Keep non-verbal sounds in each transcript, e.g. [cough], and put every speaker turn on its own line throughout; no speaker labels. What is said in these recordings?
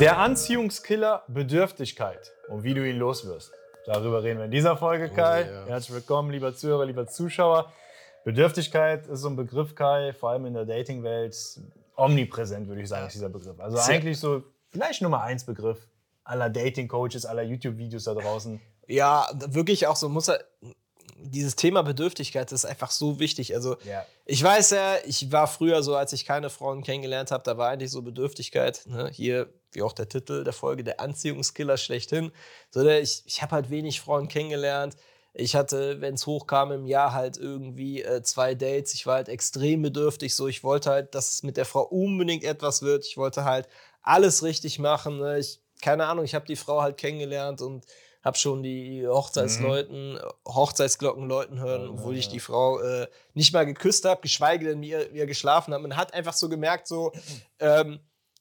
Der Anziehungskiller Bedürftigkeit und wie du ihn loswirst. Darüber reden wir in dieser Folge, Kai.
Oh, ja.
Herzlich willkommen, lieber Zuhörer, lieber Zuschauer. Bedürftigkeit ist so ein Begriff, Kai, vor allem in der Dating-Welt omnipräsent, würde ich sagen, ist dieser Begriff. Also
Sehr-
eigentlich so vielleicht Nummer eins Begriff aller Dating-Coaches, aller YouTube-Videos da draußen.
Ja, wirklich auch so muss er. Dieses Thema Bedürftigkeit ist einfach so wichtig. Also,
Ja.
ich weiß ja, ich war früher so, als ich keine Frauen kennengelernt habe, da war eigentlich so Bedürftigkeit. Ne? Hier, wie auch der Titel der Folge, der Anziehungskiller schlechthin. So, der, ich ich habe halt wenig Frauen kennengelernt. Ich hatte, wenn es hochkam im Jahr, halt irgendwie äh, zwei Dates. Ich war halt extrem bedürftig. So, ich wollte halt, dass es mit der Frau unbedingt etwas wird. Ich wollte halt alles richtig machen. Ne? Ich, keine Ahnung, ich habe die Frau halt kennengelernt und habe schon die Hochzeitsleuten, Hochzeitsglocken läuten hören,
Ja,
obwohl
ja,
ich die Frau äh, nicht mal geküsst habe, geschweige denn mit ihr, geschlafen habe. Man hat einfach so gemerkt, so, ähm,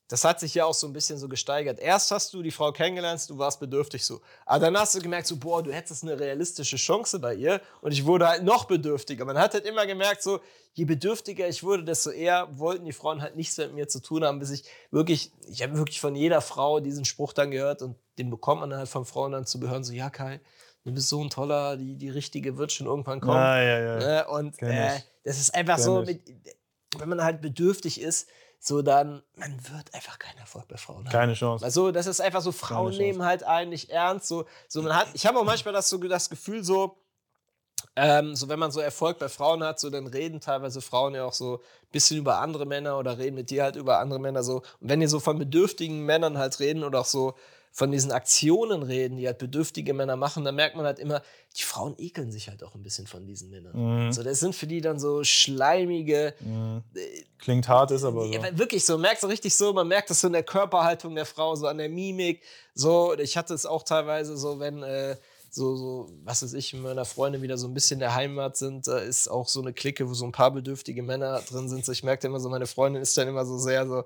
das hat sich ja auch so ein bisschen so gesteigert. Erst hast du die Frau kennengelernt, du warst bedürftig so. Aber dann hast du gemerkt, so, boah, du hättest eine realistische Chance bei ihr. Und ich wurde halt noch bedürftiger. Man hat halt immer gemerkt, so, je bedürftiger ich wurde, desto eher wollten die Frauen halt nichts mit mir zu tun haben, bis ich wirklich, ich habe wirklich von jeder Frau diesen Spruch dann gehört und den bekommt man halt von Frauen dann zu hören, so, ja, Kai, du bist so ein toller, die, die richtige wird schon irgendwann kommen.
Ah, ja, ja.
Ne? Und äh, das ist einfach
Kenn
so, mit, wenn man halt bedürftig ist, so dann, man wird einfach keinen Erfolg bei Frauen haben.
Keine Chance.
Also, das ist einfach so, Frauen nehmen halt einen nicht ernst. So, so man hat, ich habe auch manchmal das, so, das Gefühl, so, ähm, so wenn man so Erfolg bei Frauen hat, so dann reden teilweise Frauen ja auch so ein bisschen über andere Männer oder reden mit dir halt über andere Männer so. Und wenn die so von bedürftigen Männern halt reden oder auch so von diesen Aktionen reden, die halt bedürftige Männer machen, dann merkt man halt immer, die Frauen ekeln sich halt auch ein bisschen von diesen Männern.
Mhm.
So, das sind für die dann so schleimige,
Mhm.
äh,
Klingt hart, ist aber so.
ja, wirklich so, man merkt so richtig so, man merkt das so in der Körperhaltung der Frau, so an der Mimik. So, ich hatte es auch teilweise so, wenn äh, so, so, was weiß ich, mit meiner Freundin wieder so ein bisschen der Heimat sind, da ist auch so eine Clique, wo so ein paar bedürftige Männer drin sind. So, ich merkte immer so, meine Freundin ist dann immer so sehr so.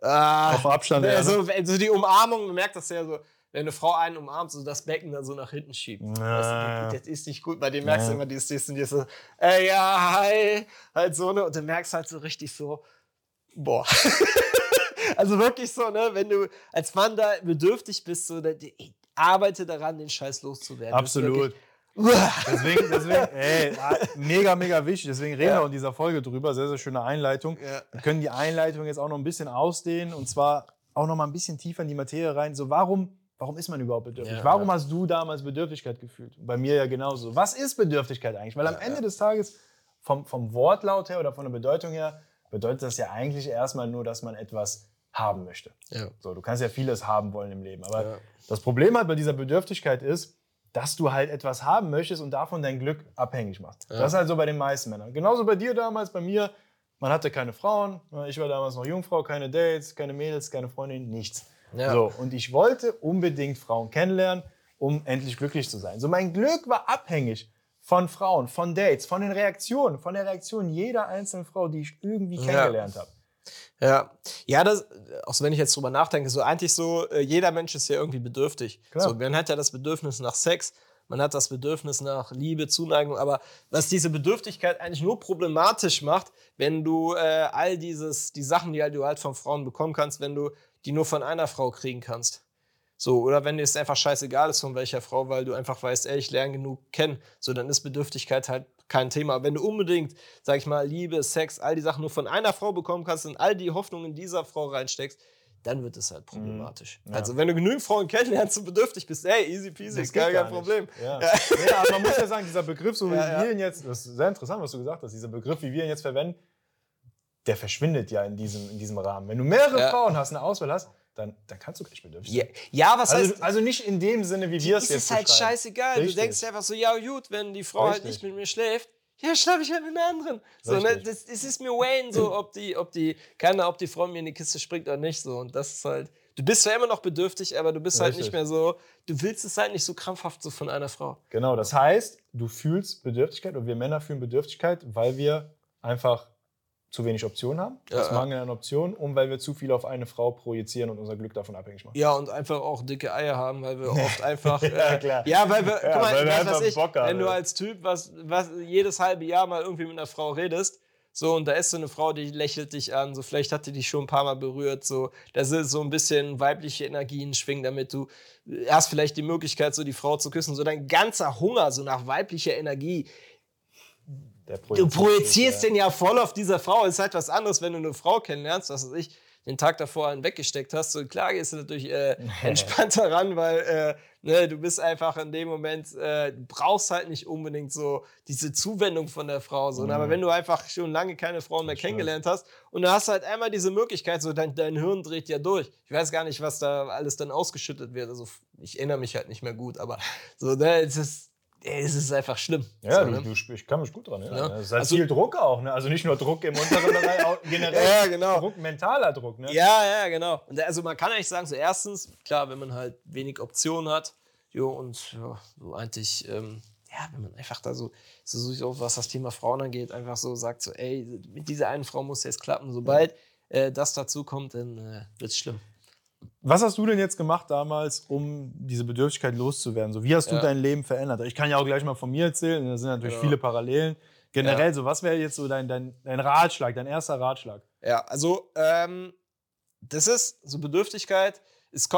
Ah,
Auf Abstand, ja, ne?
so, so die Umarmung, man merkt das ja so. Wenn eine Frau einen umarmt, so das Becken dann so nach hinten schiebt.
Ja,
Weißt du, das ist nicht gut. Bei dem merkst du
Ja.
immer, die ist, die ist, die ist so, ey, ja, hi, halt so, ne? Und du merkst halt so richtig so, boah. [laughs] also wirklich so, ne? Wenn du als Mann da bedürftig bist, so, da, ey, arbeite daran, den Scheiß loszuwerden.
Absolut. Deswegen, deswegen [laughs] ey, mega, mega wichtig. Deswegen reden
Ja.
wir in dieser Folge drüber. Sehr, sehr schöne Einleitung.
Ja.
Wir können die Einleitung jetzt auch noch ein bisschen ausdehnen und zwar auch noch mal ein bisschen tiefer in die Materie rein. So, warum, warum ist man überhaupt bedürftig?
Ja,
warum hast du damals Bedürftigkeit gefühlt? Bei mir ja genauso. Was ist Bedürftigkeit eigentlich? Weil am Ende des Tages, vom, vom Wortlaut her oder von der Bedeutung her, bedeutet das ja eigentlich erstmal nur, dass man etwas haben möchte. So, du kannst ja vieles haben wollen im Leben. Aber das Problem halt bei dieser Bedürftigkeit ist, dass du halt etwas haben möchtest und davon dein Glück abhängig machst.
Ja.
Das ist halt so bei den meisten Männern. Genauso bei dir damals, bei mir. Man hatte keine Frauen. Ich war damals noch Jungfrau, keine Dates, keine Mädels, keine Freundin, nichts.
Ja.
So, und ich wollte unbedingt Frauen kennenlernen, um endlich glücklich zu sein. So, mein Glück war abhängig von Frauen, von Dates, von den Reaktionen, von der Reaktion jeder einzelnen Frau, die ich irgendwie
Ja.
kennengelernt habe.
Ja, ja, das, auch wenn ich jetzt drüber nachdenke, so eigentlich so, äh, jeder Mensch ist ja irgendwie bedürftig.
Klar.
So, man hat ja das Bedürfnis nach Sex, man hat das Bedürfnis nach Liebe, Zuneigung, aber was diese Bedürftigkeit eigentlich nur problematisch macht, wenn du äh, all dieses, die Sachen, die halt du halt von Frauen bekommen kannst, wenn du die nur von einer Frau kriegen kannst. So, oder wenn dir es einfach scheißegal ist, von welcher Frau, weil du einfach weißt, ey, ich lerne genug kennen, so, dann ist Bedürftigkeit halt kein Thema. Wenn du unbedingt, sag ich mal, Liebe, Sex, all die Sachen nur von einer Frau bekommen kannst und all die Hoffnung in dieser Frau reinsteckst, dann wird es halt problematisch.
Ja.
Also, wenn du genügend Frauen kennenlernst und bedürftig bist, ey, easy peasy,
Das
ist gar kein. Problem.
Ja. Ja. aber man muss ja sagen, dieser Begriff, so [laughs] wie
Ja, ja.
wir ihn jetzt, das ist sehr interessant, was du gesagt hast, dieser Begriff, wie wir ihn jetzt verwenden, der verschwindet ja in diesem, in diesem Rahmen. Wenn du mehrere
Ja.
Frauen hast, eine Auswahl hast, dann, dann kannst du gar nicht bedürftig
Ja,
sein.
ja was
Also,
heißt,
also nicht in dem Sinne, wie wir es
ist
jetzt
es halt scheißegal.
Richtig.
Du denkst dir einfach so, ja gut, wenn die Frau halt
Richtig.
nicht mit mir schläft, ja, schlafe ich halt mit einer anderen. So, ne, das, es ist mir Wayne, so, ob die, ob die, keine, ob die Frau mir in die Kiste springt oder nicht. So. Und das ist halt, du bist zwar immer noch bedürftig, aber du bist halt
Richtig.
nicht mehr so, du willst es halt nicht so krampfhaft so von einer Frau.
Genau, das heißt, du fühlst Bedürftigkeit und wir Männer fühlen Bedürftigkeit, weil wir einfach zu wenig Optionen haben,
Ja, ja.
Mangel an Optionen und weil wir zu viel auf eine Frau projizieren und unser Glück davon abhängig machen.
Ja, und einfach auch dicke Eier haben, weil wir [laughs] oft einfach.
Ja,
äh,
klar.
Ja, weil wir,
Ja,
guck mal,
weil wir
was ich,
Bock haben,
wenn du als Typ was, was jedes halbe Jahr mal irgendwie mit einer Frau redest, So, und da ist so eine Frau, die lächelt dich an, so vielleicht hat die dich schon ein paar Mal berührt, so, da sind so ein bisschen weibliche Energien schwingen, damit du hast vielleicht die Möglichkeit, so die Frau zu küssen, so dein ganzer Hunger, so nach weiblicher Energie, du projizierst den ja voll auf dieser Frau. Ist halt was anderes, wenn du eine Frau kennenlernst, was weiß ich, den Tag davor einen weggesteckt hast. So klar gehst du natürlich äh, [laughs] entspannter ran, weil äh, ne, du bist einfach in dem Moment, äh, brauchst halt nicht unbedingt so diese Zuwendung von der Frau. So. Mhm. Aber wenn du einfach schon lange keine Frauen mehr kennengelernt hast und du hast halt einmal diese Möglichkeit, so dein, dein Hirn dreht ja durch. Ich weiß gar nicht, was da alles dann ausgeschüttet wird. Also ich erinnere mich halt nicht mehr gut, aber so, ne, es ist es ist einfach schlimm.
Ja, so, du, ne? du, ich kann mich gut dran erinnern. Ja. Es ist halt also, viel Druck auch, ne? Also nicht nur Druck im unteren Bereich, auch generell [laughs]
ja, genau.
Druck, mentaler Druck, ne?
Ja, ja, genau. Und also man kann eigentlich sagen, so erstens, klar, wenn man halt wenig Optionen hat, jo, und ja, so eigentlich, ähm, ja, wenn man einfach da so, so, so, was das Thema Frauen angeht, einfach so sagt, so, ey, mit dieser einen Frau muss jetzt klappen. Sobald äh, das dazu kommt, dann äh, wird es schlimm.
Was hast du denn jetzt gemacht damals, um diese Bedürftigkeit loszuwerden? So, wie hast du ja. dein Leben verändert? Ich kann ja auch gleich mal von mir erzählen, da sind natürlich ja. viele Parallelen. Generell, ja. so, was wäre jetzt so dein, dein, dein Ratschlag, dein erster Ratschlag?
Ja, also, ähm, das ist so Bedürftigkeit. Es,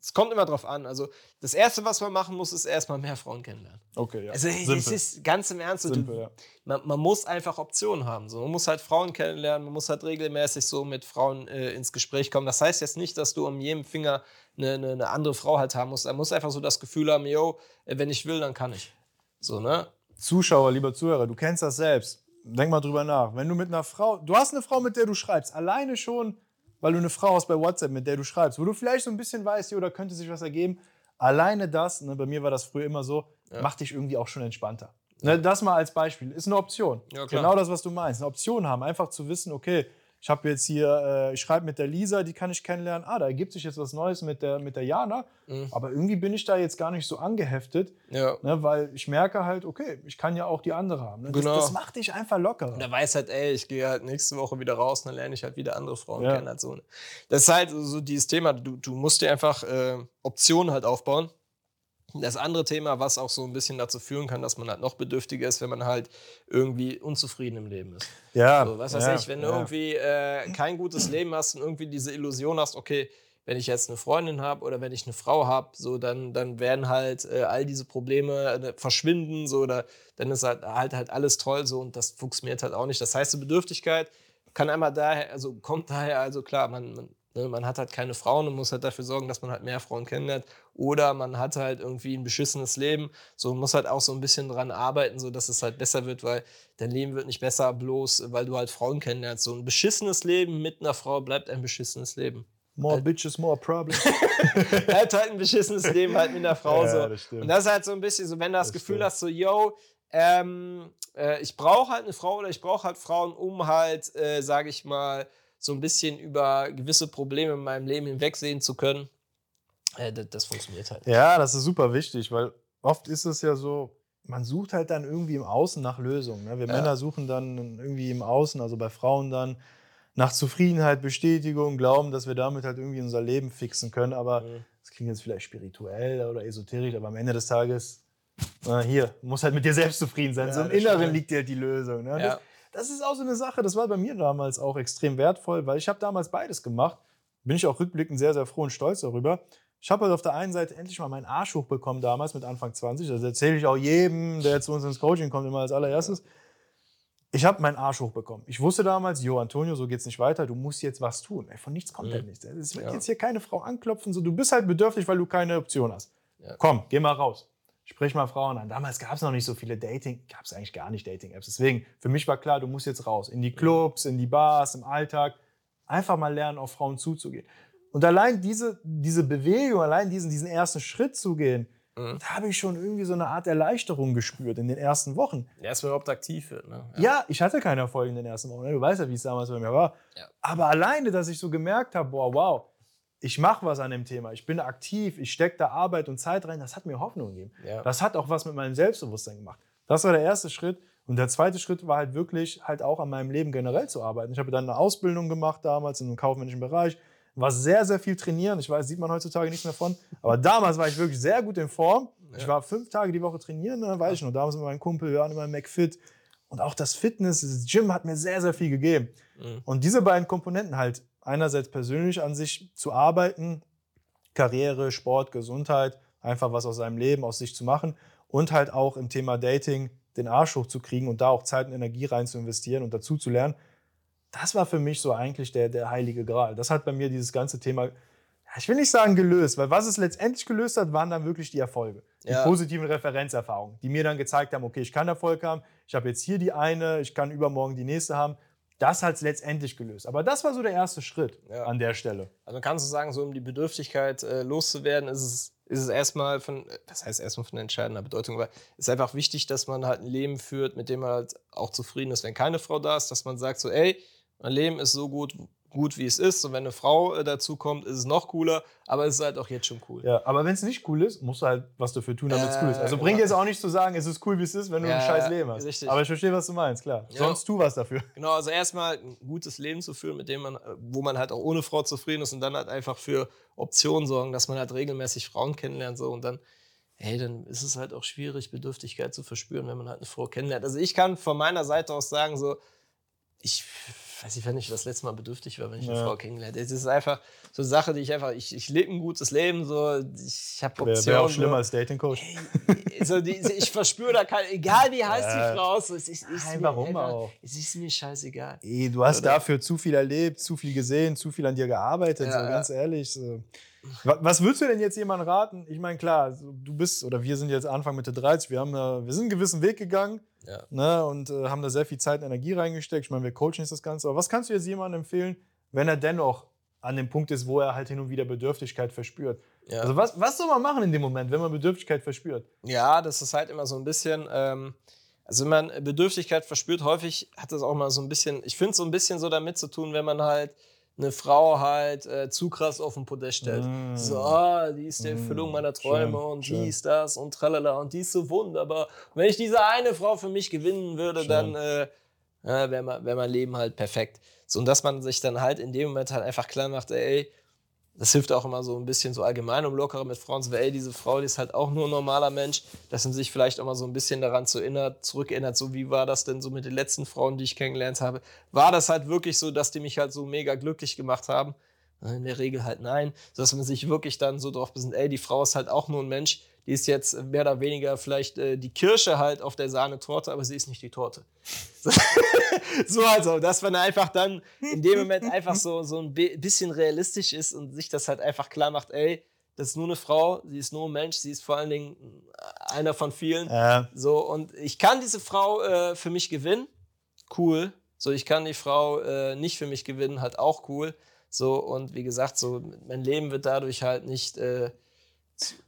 es kommt immer drauf an. Also das Erste, was man machen muss, ist erstmal mehr Frauen kennenlernen.
Okay, ja.
Also es ist ganz im Ernst. Simpel, du, ja. man, man, muss einfach Optionen haben. So. Man muss halt Frauen kennenlernen, man muss halt regelmäßig so mit Frauen äh, ins Gespräch kommen. Das heißt jetzt nicht, dass du um jedem Finger eine, eine, eine andere Frau halt haben musst. Man muss einfach so das Gefühl haben, yo, äh, wenn ich will, dann kann ich. So, ne?
Zuschauer, lieber Zuhörer, du kennst das selbst. Denk mal drüber nach. Wenn du mit einer Frau, du hast eine Frau, mit der du schreibst, alleine schon weil du eine Frau hast bei WhatsApp, mit der du schreibst, wo du vielleicht so ein bisschen weißt, da könnte sich was ergeben. Alleine das, ne, bei mir war das früher immer so, ja. macht dich irgendwie auch schon entspannter. Ne, das mal als Beispiel, ist eine Option. Ja, genau das, was du meinst. Eine Option haben, einfach zu wissen, okay, ich habe jetzt hier, äh, ich schreibe mit der Lisa, die kann ich kennenlernen. Ah, da ergibt sich jetzt was Neues mit der, mit der Jana. Mhm. Aber irgendwie bin ich da jetzt gar nicht so angeheftet, ja. ne, weil ich merke halt, okay, ich kann ja auch die andere haben. Ne? Das, genau. das macht dich einfach locker.
Und er weiß halt, ey, ich gehe halt nächste Woche wieder raus, dann lerne ich halt wieder andere Frauen ja. kennen. Halt so. Das ist halt so dieses Thema, du, du musst dir einfach äh, Optionen halt aufbauen. Das andere Thema, was auch so ein bisschen dazu führen kann, dass man halt noch bedürftiger ist, wenn man halt irgendwie unzufrieden im Leben ist.
Ja.
So, was weiß ja, ich, wenn du ja. irgendwie äh, kein gutes Leben hast und irgendwie diese Illusion hast, okay, wenn ich jetzt eine Freundin habe oder wenn ich eine Frau habe, so dann, dann werden halt äh, all diese Probleme äh, verschwinden, so oder dann ist halt, halt halt alles toll so und das funktioniert halt auch nicht. Das heißt, die Bedürftigkeit kann einmal daher, also kommt daher, also klar, man, man man hat halt keine Frauen und muss halt dafür sorgen, dass man halt mehr Frauen kennenlernt. Oder man hat halt irgendwie ein beschissenes Leben. So muss halt auch so ein bisschen dran arbeiten, so dass es halt besser wird, weil dein Leben wird nicht besser, bloß weil du halt Frauen kennenlernst. So ein beschissenes Leben mit einer Frau bleibt ein beschissenes Leben.
More halt, bitches, more problems.
bleibt [laughs] halt ein beschissenes Leben halt mit einer Frau. Ja, so. Und das ist halt so ein bisschen so, wenn du das, das Gefühl stimmt. hast, so, yo, ähm, äh, ich brauche halt eine Frau oder ich brauche halt Frauen, um halt, äh, sage ich mal, so ein bisschen über gewisse Probleme in meinem Leben hinwegsehen zu können. Äh, das, das, funktioniert halt.
Ja, das ist super wichtig, weil oft ist es ja so, man sucht halt dann irgendwie im Außen nach Lösungen. Ne? Wir ja. Männer suchen dann irgendwie im Außen, also bei Frauen dann, nach Zufriedenheit, Bestätigung, glauben, dass wir damit halt irgendwie unser Leben fixen können. Aber mhm. das klingt jetzt vielleicht spirituell oder esoterisch, aber am Ende des Tages, na, hier, muss halt mit dir selbst zufrieden sein. Ja, so im Inneren liegt dir halt die Lösung. Ne? Ja. Das, das ist auch so eine Sache, das war bei mir damals auch extrem wertvoll, weil ich habe damals beides gemacht. Bin ich auch rückblickend sehr, sehr froh und stolz darüber. Ich habe halt auf der einen Seite endlich mal meinen Arsch hochbekommen damals mit Anfang 20. Das erzähle ich auch jedem, der zu uns ins Coaching kommt, immer als allererstes. Ich habe meinen Arsch hochbekommen. Ich wusste damals, Jo, Antonio, so geht's nicht weiter. Du musst jetzt was tun. Ey, von nichts kommt mhm. halt nichts. Es wird ja. jetzt hier keine Frau anklopfen. So, du bist halt bedürftig, weil du keine Option hast. Ja. Komm, geh mal raus sprich mal Frauen an. Damals gab es noch nicht so viele Dating, gab es eigentlich gar nicht Dating-Apps. Deswegen, für mich war klar, du musst jetzt raus. In die Clubs, in die Bars, im Alltag. Einfach mal lernen, auf Frauen zuzugehen. Und allein diese, diese Bewegung, allein diesen, diesen ersten Schritt zu gehen, mhm. da habe ich schon irgendwie so eine Art Erleichterung gespürt in den ersten Wochen.
Erst überhaupt aktiv wird. Ne?
Ja. ja. ich hatte keine Erfolge in den ersten Wochen. Ne? Du weißt ja, wie es damals bei mir war. Ja. Aber alleine, dass ich so gemerkt habe, boah, wow, ich mache was an dem Thema, ich bin aktiv, ich stecke da Arbeit und Zeit rein, das hat mir Hoffnung gegeben. Ja. Das hat auch was mit meinem Selbstbewusstsein gemacht. Das war der erste Schritt. Und der zweite Schritt war halt wirklich halt auch an meinem Leben generell zu arbeiten. Ich habe dann eine Ausbildung gemacht damals in einem kaufmännischen Bereich, war sehr, sehr viel trainieren. Ich weiß, sieht man heutzutage nichts mehr von. Aber damals war ich wirklich sehr gut in Form. Ich war fünf Tage die Woche trainieren, ne, weiß ich noch. Damals mit meinem Kumpel, wir waren immer im McFit. Und auch das Fitness, das Gym hat mir sehr, sehr viel gegeben.
Mhm.
Und diese beiden Komponenten halt, einerseits persönlich an sich zu arbeiten, Karriere, Sport, Gesundheit, einfach was aus seinem Leben, aus sich zu machen und halt auch im Thema Dating den Arsch hochzukriegen und da auch Zeit und Energie rein zu investieren und dazu zu lernen. Das war für mich so eigentlich der, der heilige Gral. Das hat bei mir dieses ganze Thema, ich will nicht sagen gelöst, weil was es letztendlich gelöst hat, waren dann wirklich die Erfolge. Die
Ja.
positiven Referenzerfahrungen, die mir dann gezeigt haben, okay, ich kann Erfolg haben, ich habe jetzt hier die eine, ich kann übermorgen die nächste haben. Das hat es letztendlich gelöst. Aber das war so der erste Schritt
Ja.
an der Stelle.
Also kannst du sagen, so um die Bedürftigkeit äh, loszuwerden, ist es, ist es erstmal von, das heißt erstmal von entscheidender Bedeutung, aber es ist einfach wichtig, dass man halt ein Leben führt, mit dem man halt auch zufrieden ist, wenn keine Frau da ist, dass man sagt so, ey, mein Leben ist so gut, gut wie es ist und wenn eine Frau äh, dazu kommt, ist es noch cooler, aber es ist halt auch jetzt schon cool.
Ja, aber wenn es nicht cool ist, musst du halt was dafür tun, damit es
Ja,
cool ist. Also
genau.
bringt jetzt auch nicht zu sagen, es ist cool, wie es ist, wenn du
Ja,
ein scheiß Leben hast.
richtig.
Aber ich verstehe, was du meinst, klar.
Ja.
Sonst tu was dafür.
Genau, also erstmal ein gutes Leben zu führen, mit dem man, äh, wo man halt auch ohne Frau zufrieden ist und dann halt einfach für Optionen sorgen, dass man halt regelmäßig Frauen kennenlernt so und dann, hey, dann ist es halt auch schwierig, Bedürftigkeit zu verspüren, wenn man halt eine Frau kennenlernt. Also ich kann von meiner Seite aus sagen, so, ich weiß nicht, wann ich das letzte Mal bedürftig war, wenn ich eine
Ja.
Frau kennengelernt. Es ist einfach so eine Sache, die ich einfach, ich, ich lebe ein gutes Leben, so, ich habe
Wäre
Optionen.
wär auch schlimmer als Dating-Coach.
so, die, ich verspüre da kein, egal wie heißt
Ja.
die Frau, so, es ist, ist
Nein,
mir
warum
einfach,
auch?
Es ist mir scheißegal.
Ey, du hast
Oder?
dafür zu viel erlebt, zu viel gesehen, zu viel an dir gearbeitet,
Ja,
so ganz ehrlich. So. Wa- Was würdest du denn jetzt jemandem raten? Ich meine, klar, du bist, oder wir sind jetzt Anfang Mitte 30, wir, haben, äh, wir sind einen gewissen Weg gegangen
Ja.
ne, und äh, haben da sehr viel Zeit und Energie reingesteckt. Ich meine, wir coachen jetzt das Ganze. Aber was kannst du jetzt jemandem empfehlen, wenn er dennoch an dem Punkt ist, wo er halt hin und wieder Bedürftigkeit verspürt?
Ja.
Also was, was soll man machen in dem Moment, wenn man Bedürftigkeit verspürt?
Ja, das ist halt immer so ein bisschen, ähm, also wenn man Bedürftigkeit verspürt, häufig hat das auch mal so ein bisschen, ich finde so ein bisschen so damit zu tun, wenn man halt eine Frau halt äh, zu krass auf den Podest stellt.
Mm.
So, ah, die ist die
Mm,
Erfüllung meiner Träume
schön,
und
schön.
dies, das und tralala und die ist so wunderbar. Und wenn ich diese eine Frau für mich gewinnen würde,
Schön.
dann äh, ja, wäre mein, wär mein Leben halt perfekt. So, und dass man sich dann halt in dem Moment halt einfach klar macht, ey, das hilft auch immer so ein bisschen so allgemein, um lockerer mit Frauen zu. Ey, diese Frau, die ist halt auch nur ein normaler Mensch, dass man sich vielleicht auch mal so ein bisschen daran zu erinnert, zurückerinnert, so wie war das denn so mit den letzten Frauen, die ich kennengelernt habe. War das halt wirklich so, dass die mich halt so mega glücklich gemacht haben? In der Regel halt nein, dass man sich wirklich dann so drauf besinnt, ey, die Frau ist halt auch nur ein Mensch, die ist jetzt mehr oder weniger vielleicht äh, die Kirsche halt auf der Sahnetorte, aber sie ist nicht die Torte. [laughs] so also, dass man einfach dann in dem Moment einfach so, so ein bi- bisschen realistisch ist und sich das halt einfach klar macht, ey, das ist nur eine Frau, sie ist nur ein Mensch, sie ist vor allen Dingen einer von vielen.
Äh,
So, und ich kann diese Frau äh, für mich gewinnen, cool. So, ich kann die Frau äh, nicht für mich gewinnen, halt auch cool. So, und wie gesagt, so, mein Leben wird dadurch halt nicht äh,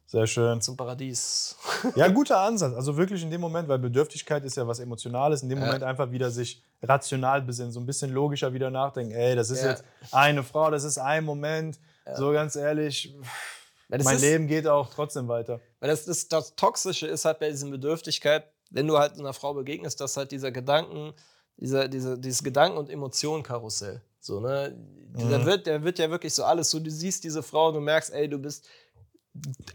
sehr schön.
zum Paradies. [laughs]
Ja, guter Ansatz. Also wirklich in dem Moment, weil Bedürftigkeit ist ja was Emotionales, in dem
Ja.
Moment einfach wieder sich rational besinnen, so ein bisschen logischer wieder nachdenken. Ey, das ist
Ja.
jetzt eine Frau, das ist ein Moment. So ganz ehrlich, mein
ist,
Leben geht auch trotzdem weiter.
Weil das, das, das Toxische ist halt bei dieser Bedürftigkeit, wenn du halt einer Frau begegnest, dass halt dieser Gedanken, dieser, dieser, dieses Gedanken- und Emotionenkarussell. So, ne?
Mhm.
wird, der wird ja wirklich so alles. So, du siehst diese Frau, du merkst, ey, du bist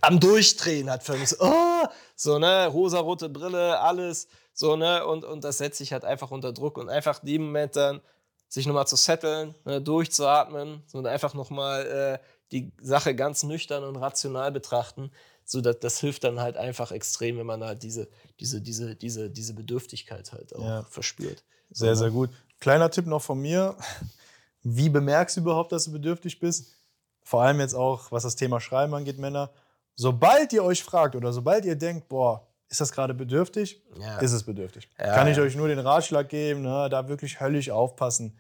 am Durchdrehen, hat förmlich so, oh! so, ne, rosarote Brille, alles, so, ne, und, und das setzt sich halt einfach unter Druck und einfach in dem Moment dann sich nochmal zu setteln, ne, durchzuatmen so, und einfach nochmal äh, die Sache ganz nüchtern und rational betrachten, so das, das hilft dann halt einfach extrem, wenn man halt diese, diese, diese, diese, diese Bedürftigkeit halt auch
Ja.
verspürt.
Sehr, sehr gut. Kleiner Tipp noch von mir. Wie bemerkst du überhaupt, dass du bedürftig bist? Vor allem jetzt auch, was das Thema Schreiben angeht, Männer. Sobald ihr euch fragt oder sobald ihr denkt, boah, ist das gerade bedürftig?
Ja.
Ist es bedürftig.
Ja,
Kann ich
ja.
euch nur den Ratschlag geben, ne, da wirklich höllisch aufpassen.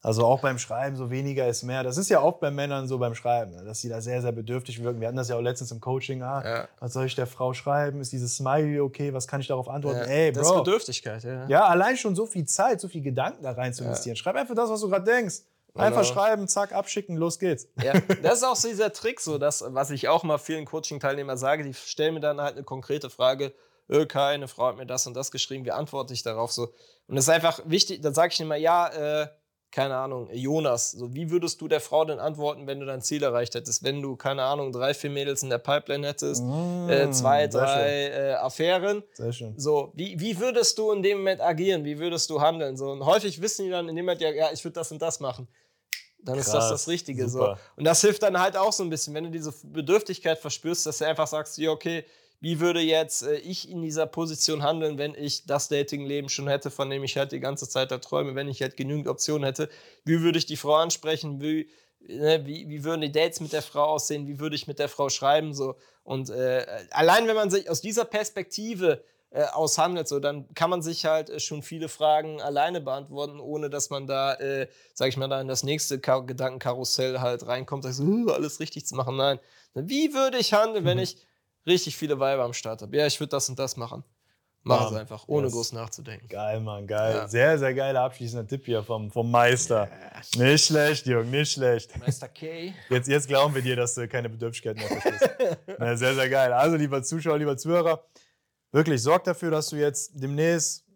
Also auch beim Schreiben, so weniger ist mehr. Das ist ja oft bei Männern so beim Schreiben, ne, dass sie da sehr, sehr bedürftig wirken. Wir hatten das ja auch letztens im Coaching. Ah,
Ja.
Was soll ich der Frau schreiben? Ist dieses Smiley okay? Was kann ich darauf antworten?
Ja,
Ey,
das ist
Bro.
Bedürftigkeit, ja.
Ja, allein schon so viel Zeit, so viel Gedanken da rein zu investieren. Schreib einfach das, was du gerade denkst. Einfach schreiben, zack, abschicken, los geht's.
Ja, [laughs] das ist auch so dieser Trick, so das, was ich auch mal vielen Coaching-Teilnehmern sage, die stellen mir dann halt eine konkrete Frage, äh, Kai, eine Frau hat mir das und das geschrieben, wie antworte ich darauf so? Und das ist einfach wichtig, dann sage ich immer, ja, äh, keine Ahnung, Jonas, so wie würdest du der Frau denn antworten, wenn du dein Ziel erreicht hättest? Wenn du, keine Ahnung, drei, vier Mädels in der Pipeline hättest,
Mm,
äh, zwei,
sehr
drei äh, Affären,
Sehr schön.
so, wie, wie würdest du in dem Moment agieren? Wie würdest du handeln? So, und häufig wissen die dann in dem Moment, ja, ja ich würde das und das machen. Dann ist das
Krass,
das Richtige. So. Und das hilft dann halt auch so ein bisschen, wenn du diese Bedürftigkeit verspürst, dass du einfach sagst, ja, okay, wie würde jetzt äh, ich in dieser Position handeln, wenn ich das Datingleben schon hätte, von dem ich halt die ganze Zeit da träume, wenn ich halt genügend Optionen hätte? Wie würde ich die Frau ansprechen? Wie, ne, wie, wie würden die Dates mit der Frau aussehen? Wie würde ich mit der Frau schreiben? So. Und äh, allein wenn man sich aus dieser Perspektive äh, aushandelt, so, dann kann man sich halt äh, schon viele Fragen alleine beantworten, ohne dass man da, äh, sag ich mal, da in das nächste Ka Gedankenkarussell halt reinkommt, sagt, so, "Uh, alles richtig zu machen. Nein. Wie würde ich handeln, wenn
Mhm.
ich richtig viele Weiber am Start habe? Ja, ich würde das und das machen. Mach es einfach, ohne
Yes.
groß nachzudenken.
Geil, Mann, geil.
Ja.
Sehr, sehr geiler abschließender Tipp hier vom, vom Meister. Nicht schlecht, Jung, nicht schlecht.
Meister K.
Jetzt, jetzt glauben wir dir, dass du keine Bedürftigkeit mehr verstehst. [laughs] Na, sehr, sehr geil. Also, lieber Zuschauer, lieber Zuhörer, wirklich sorg dafür, dass du jetzt demnächst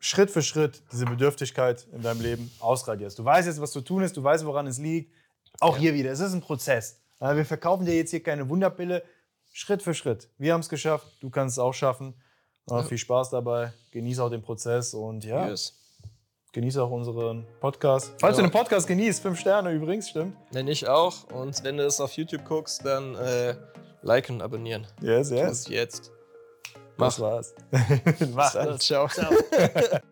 Schritt für Schritt diese Bedürftigkeit in deinem Leben ausradierst. Du weißt jetzt, was zu tun ist, du weißt, woran es liegt. Auch
Ja.
hier wieder, es ist ein Prozess. Ja, Wir verkaufen dir jetzt hier keine Wunderpille. Schritt für Schritt. Wir haben es geschafft, du kannst es auch schaffen.
Ja.
Viel Spaß dabei, genieß auch den Prozess und ja,
Yes.
genieß auch unseren Podcast. Falls
Ja.
du den Podcast genießt, fünf Sterne übrigens, stimmt.
Wenn ich auch. Und wenn du es auf YouTube guckst, dann äh, liken und abonnieren.
Yes,
Das
yes.
jetzt.
Das
Mach.
war's. [laughs]
Bis
Mach
dann.
das.
Ciao. [laughs]